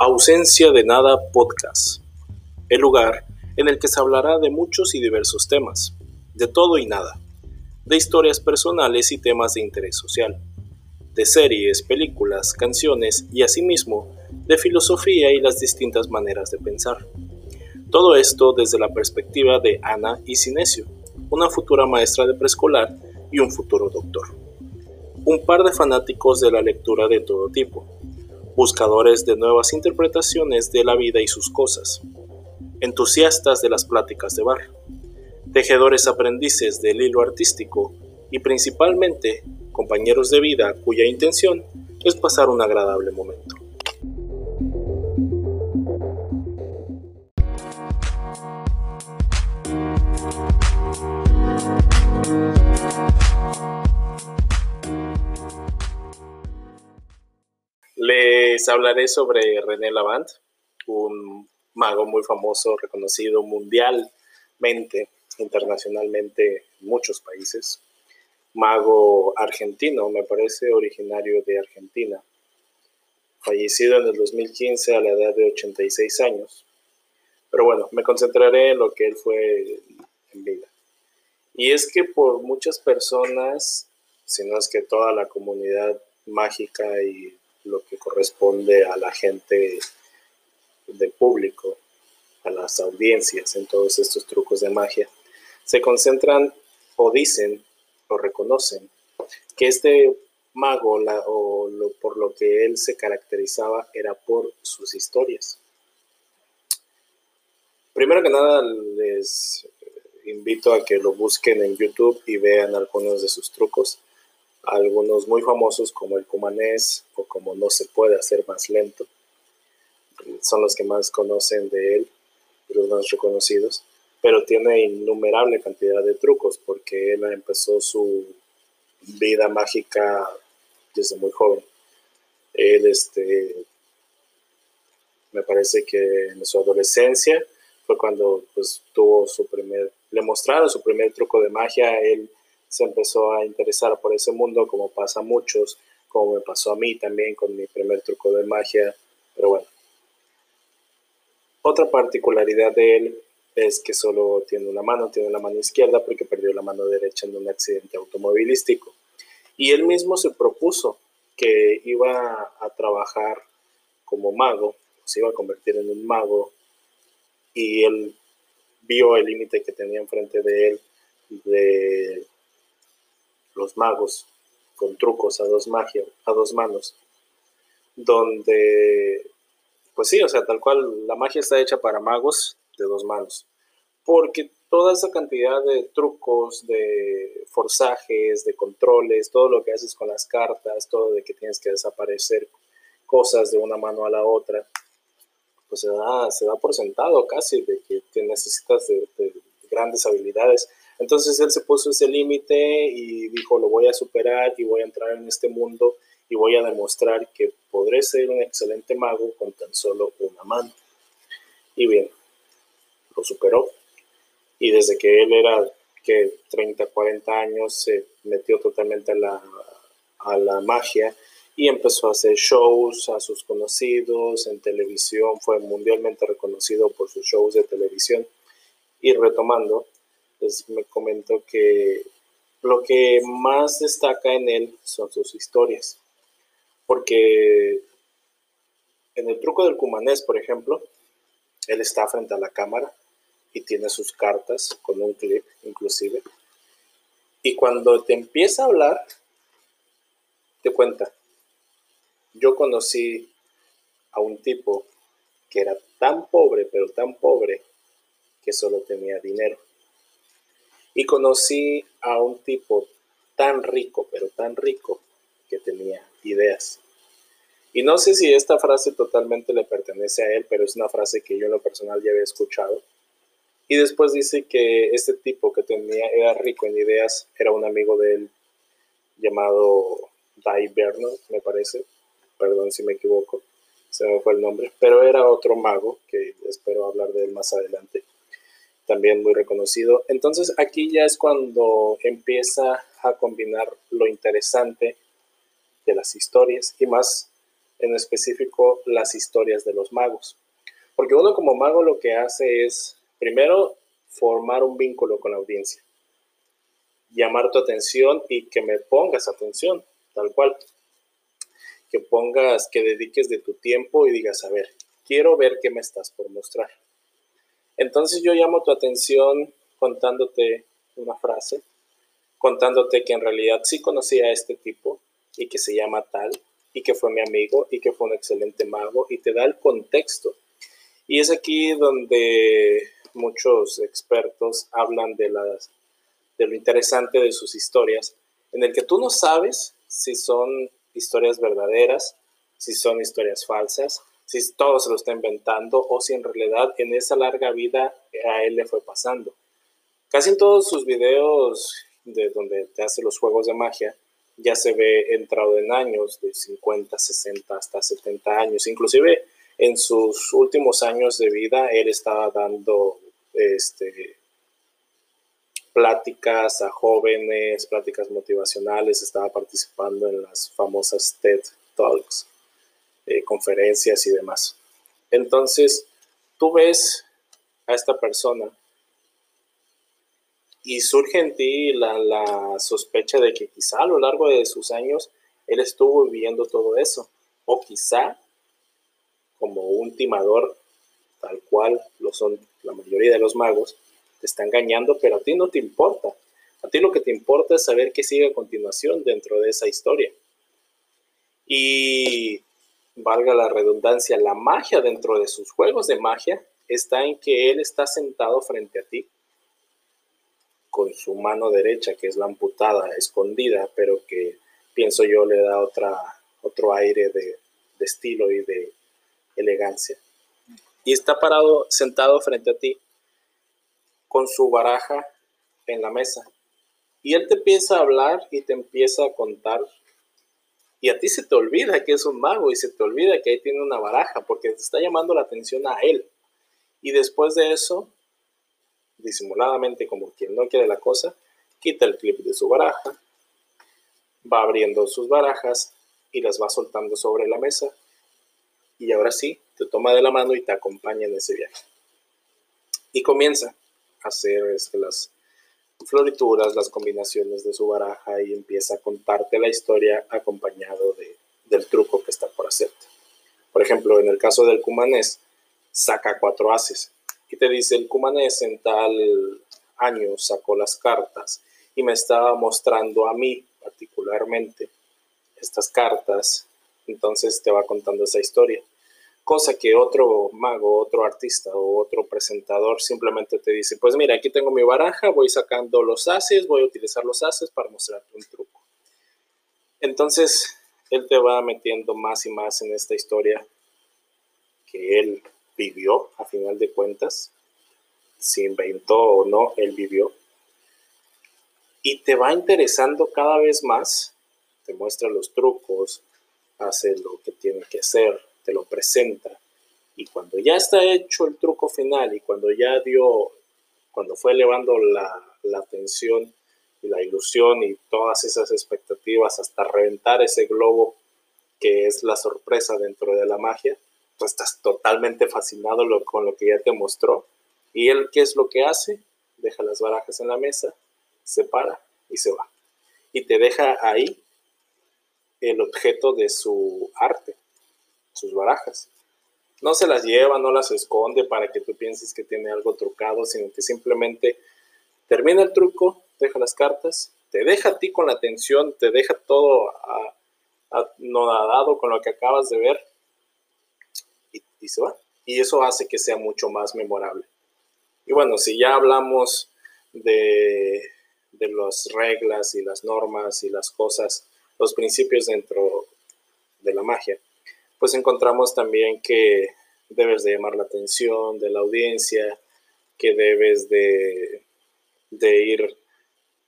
Ausencia de Nada Podcast, el lugar en el que se hablará de muchos y diversos temas, de todo y nada, de historias personales y temas de interés social, de series, películas, canciones y asimismo de filosofía y las distintas maneras de pensar. Todo esto desde la perspectiva de Ana y Sinesio, una futura maestra de preescolar y un futuro doctor. Un par de fanáticos de la lectura de todo tipo, buscadores de nuevas interpretaciones de la vida y sus cosas, entusiastas de las pláticas de bar, tejedores aprendices del hilo artístico y principalmente compañeros de vida cuya intención es pasar un agradable momento. Hablaré sobre René Lavant, un mago muy famoso, reconocido mundialmente, internacionalmente en muchos países. Mago argentino, me parece, originario de Argentina. Fallecido en el 2015 a la edad de 86 años. Pero bueno, me concentraré en lo que él fue en vida. Y es que por muchas personas, si no es que toda la comunidad mágica y lo que corresponde a la gente del público, a las audiencias en todos estos trucos de magia, se concentran o dicen o reconocen que este mago o por lo que él se caracterizaba era por sus historias. Primero que nada les invito a que lo busquen en YouTube y vean algunos de sus trucos algunos muy famosos como el cumanés o como no se puede hacer más lento. Son los que más conocen de él, los más reconocidos, pero tiene innumerable cantidad de trucos porque él empezó su vida mágica desde muy joven. Él, este, me parece que en su adolescencia fue cuando pues, tuvo su primer, le mostraron su primer truco de magia, él se empezó a interesar por ese mundo, como pasa a muchos, como me pasó a mí también con mi primer truco de magia, pero bueno. Otra particularidad de él es que solo tiene una mano, tiene la mano izquierda porque perdió la mano derecha en un accidente automovilístico. Y él mismo se propuso que iba a trabajar como mago, se iba a convertir en un mago, y él vio el límite que tenía enfrente de él de los magos con trucos a dos magia, a dos manos, donde, pues sí, o sea, tal cual la magia está hecha para magos de dos manos, porque toda esa cantidad de trucos, de forzajes, de controles, todo lo que haces con las cartas, todo de que tienes que desaparecer cosas de una mano a la otra, pues se da, se por sentado casi de que, necesitas de grandes habilidades entonces él se puso ese límite y dijo, lo voy a superar y voy a entrar en este mundo y voy a demostrar que podré ser un excelente mago con tan solo una mano. Y bien, lo superó. Y desde que él era que 30, 40 años se metió totalmente a la, a la magia y empezó a hacer shows a sus conocidos en televisión, fue mundialmente reconocido por sus shows de televisión. Y retomando, pues me comentó que lo que más destaca en él son sus historias. Porque en el truco del cumanés, por ejemplo, él está frente a la cámara y tiene sus cartas con un clip inclusive. Y cuando te empieza a hablar, te cuenta, yo conocí a un tipo que era tan pobre, pero tan pobre, que solo tenía dinero. Y conocí a un tipo tan rico, pero tan rico, que tenía ideas. Y no sé si esta frase totalmente le pertenece a él, pero es una frase que yo en lo personal ya había escuchado. Y después dice que este tipo que tenía, era rico en ideas, era un amigo de él llamado Dai Bernard, me parece. Perdón si me equivoco, se me fue el nombre. Pero era otro mago, que espero hablar de él más adelante también muy reconocido. Entonces aquí ya es cuando empieza a combinar lo interesante de las historias y más en específico las historias de los magos. Porque uno como mago lo que hace es, primero, formar un vínculo con la audiencia, llamar tu atención y que me pongas atención, tal cual. Que pongas, que dediques de tu tiempo y digas, a ver, quiero ver qué me estás por mostrar. Entonces yo llamo tu atención contándote una frase, contándote que en realidad sí conocía a este tipo y que se llama tal y que fue mi amigo y que fue un excelente mago y te da el contexto. Y es aquí donde muchos expertos hablan de, las, de lo interesante de sus historias, en el que tú no sabes si son historias verdaderas, si son historias falsas, si todo se lo está inventando o si en realidad en esa larga vida a él le fue pasando. Casi en todos sus videos de donde te hace los juegos de magia, ya se ve entrado en años, de 50, 60 hasta 70 años. Inclusive en sus últimos años de vida, él estaba dando este, pláticas a jóvenes, pláticas motivacionales, estaba participando en las famosas TED Talks, eh, conferencias y demás. Entonces, tú ves a esta persona y surge en ti la, sospecha de que quizá a lo largo de sus años él estuvo viviendo todo eso. O quizá, como un timador, tal cual lo son la mayoría de los magos, te está engañando, pero a ti no te importa. A ti lo que te importa es saber qué sigue a continuación dentro de esa historia. Y valga la redundancia, la magia dentro de sus juegos de magia está en que él está sentado frente a ti con su mano derecha, que es la amputada, escondida, pero que pienso yo le da otra, otro aire de, de estilo y de elegancia. Y está parado, sentado frente a ti, con su baraja en la mesa. Y él te empieza a hablar y te empieza a contar. Y a ti se te olvida que es un mago y se te olvida que ahí tiene una baraja porque te está llamando la atención a él. Y después de eso, disimuladamente como quien no quiere la cosa, quita el clip de su baraja, va abriendo sus barajas y las va soltando sobre la mesa y ahora sí, te toma de la mano y te acompaña en ese viaje. Y comienza a hacer este, las florituras, las combinaciones de su baraja y empieza a contarte la historia acompañado de, del truco que está por hacerte. Por ejemplo, en el caso del cumanés, saca cuatro haces y te dice, el cumanés en tal año sacó las cartas y me estaba mostrando a mí particularmente estas cartas, entonces te va contando esa historia. Cosa que otro mago, otro artista o otro presentador simplemente te dice, pues mira, aquí tengo mi baraja, voy sacando los haces, voy a utilizar los haces para mostrarte un truco. Entonces, él te va metiendo más y más en esta historia que él vivió, a final de cuentas, si inventó o no, él vivió. Y te va interesando cada vez más, te muestra los trucos, hace lo que tiene que hacer, te lo presenta. Y cuando ya está hecho el truco final y cuando ya dio, cuando fue elevando la, la atención y la ilusión y todas esas expectativas hasta reventar ese globo que es la sorpresa dentro de la magia, pues estás totalmente fascinado con lo que ya te mostró. ¿Y él qué es lo que hace? Deja las barajas en la mesa, se para y se va. Y te deja ahí el objeto de su arte, sus barajas. No se las lleva, no las esconde para que tú pienses que tiene algo trucado, sino que simplemente termina el truco, deja las cartas, te deja a ti con la atención, te deja todo anodado con lo que acabas de ver y se va. Y eso hace que sea mucho más memorable. Y bueno, si ya hablamos de, de las reglas y las normas y las cosas, los principios dentro de la magia, pues encontramos también que debes de llamar la atención de la audiencia, que debes de, de ir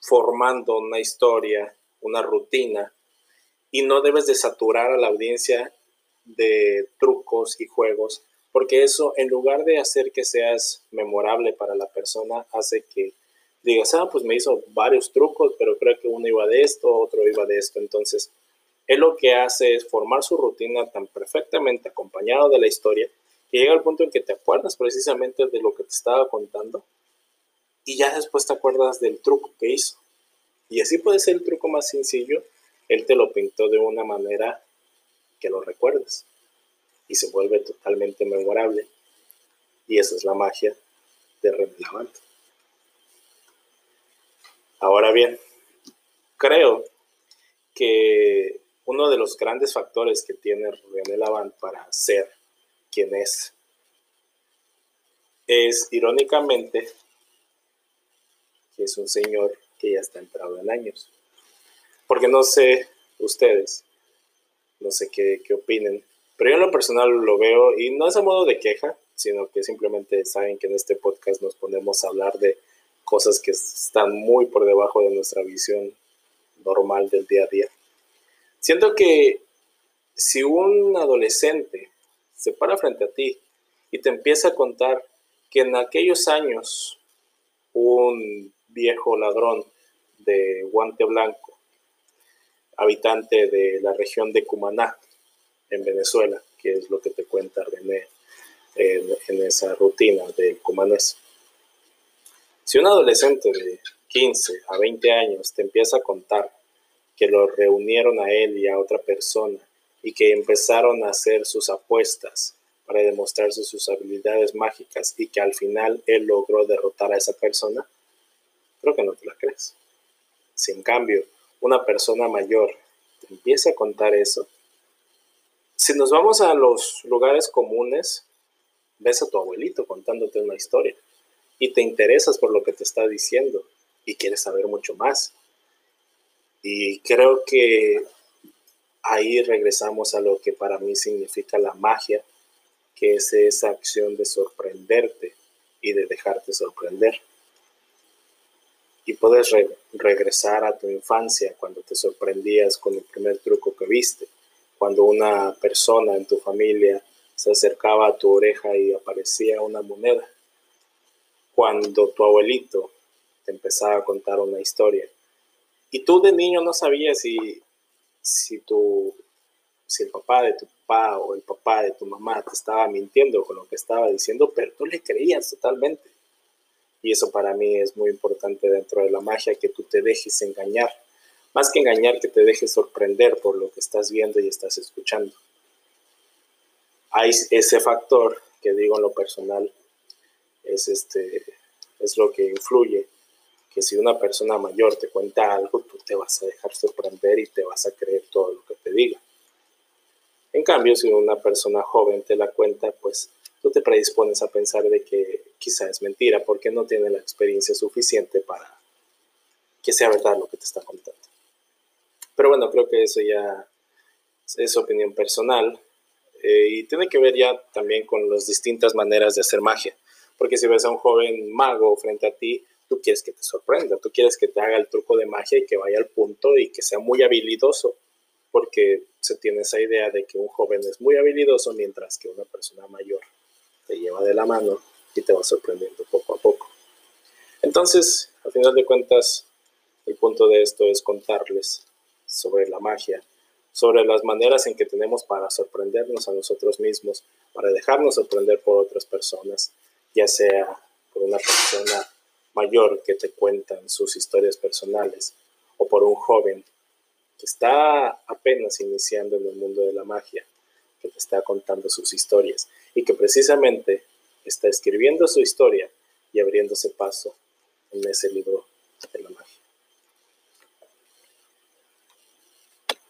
formando una historia, una rutina, y no debes de saturar a la audiencia de trucos y juegos, porque eso en lugar de hacer que seas memorable para la persona, hace que digas, ah, pues me hizo varios trucos, pero creo que uno iba de esto, otro iba de esto. Entonces, él lo que hace es formar su rutina tan perfectamente acompañado de la historia que llega al punto en que te acuerdas precisamente de lo que te estaba contando y ya después te acuerdas del truco que hizo. Y así puede ser el truco más sencillo, él te lo pintó de una manera que lo recuerdes y se vuelve totalmente memorable. Y esa es la magia de René Lavant. Ahora bien, creo que uno de los grandes factores que tiene René Lavant para ser quien es es irónicamente que es un señor que ya está entrado en años. Porque no sé ustedes, no sé qué, qué opinen, pero yo en lo personal lo veo y no es a modo de queja, sino que simplemente saben que en este podcast nos ponemos a hablar de cosas que están muy por debajo de nuestra visión normal del día a día. Siento que si un adolescente se para frente a ti y te empieza a contar que en aquellos años un viejo ladrón de guante blanco, habitante de la región de Cumaná, en Venezuela, que es lo que te cuenta René en, esa rutina del cumanés. Si un adolescente de 15 a 20 años te empieza a contar que lo reunieron a él y a otra persona y que empezaron a hacer sus apuestas para demostrarse sus habilidades mágicas y que al final él logró derrotar a esa persona, creo que no te la crees. Si en cambio una persona mayor te empieza a contar eso, si nos vamos a los lugares comunes, ves a tu abuelito contándote una historia y te interesas por lo que te está diciendo y quieres saber mucho más. Y creo que ahí regresamos a lo que para mí significa la magia, que es esa acción de sorprenderte y de dejarte sorprender. Y puedes regresar a tu infancia cuando te sorprendías con el primer truco que viste, cuando una persona en tu familia se acercaba a tu oreja y aparecía una moneda, cuando tu abuelito te empezaba a contar una historia. Y tú de niño no sabías si si, tu, si el papá de tu papá o el papá de tu mamá te estaba mintiendo con lo que estaba diciendo, pero tú le creías totalmente. Y eso para mí es muy importante dentro de la magia, que tú te dejes engañar. Más que engañar, que te dejes sorprender por lo que estás viendo y estás escuchando. Hay ese factor que digo en lo personal, es, este, es lo que influye que si una persona mayor te cuenta algo, tú te vas a dejar sorprender y te vas a creer todo lo que te diga. En cambio, si una persona joven te la cuenta, pues tú te predispones a pensar de que quizá es mentira porque no tiene la experiencia suficiente para que sea verdad lo que te está contando. Pero bueno, creo que eso ya es opinión personal eh, y tiene que ver ya también con las distintas maneras de hacer magia. Porque si ves a un joven mago frente a ti, tú quieres que te sorprenda, tú quieres que te haga el truco de magia y que vaya al punto y que sea muy habilidoso, porque se tiene esa idea de que un joven es muy habilidoso mientras que una persona mayor te lleva de la mano y te va sorprendiendo poco a poco. Entonces, al final de cuentas, el punto de esto es contarles sobre la magia, sobre las maneras en que tenemos para sorprendernos a nosotros mismos, para dejarnos sorprender por otras personas, ya sea por una persona mayor que te cuentan sus historias personales o por un joven que está apenas iniciando en el mundo de la magia, que te está contando sus historias y que precisamente está escribiendo su historia y abriéndose paso en ese libro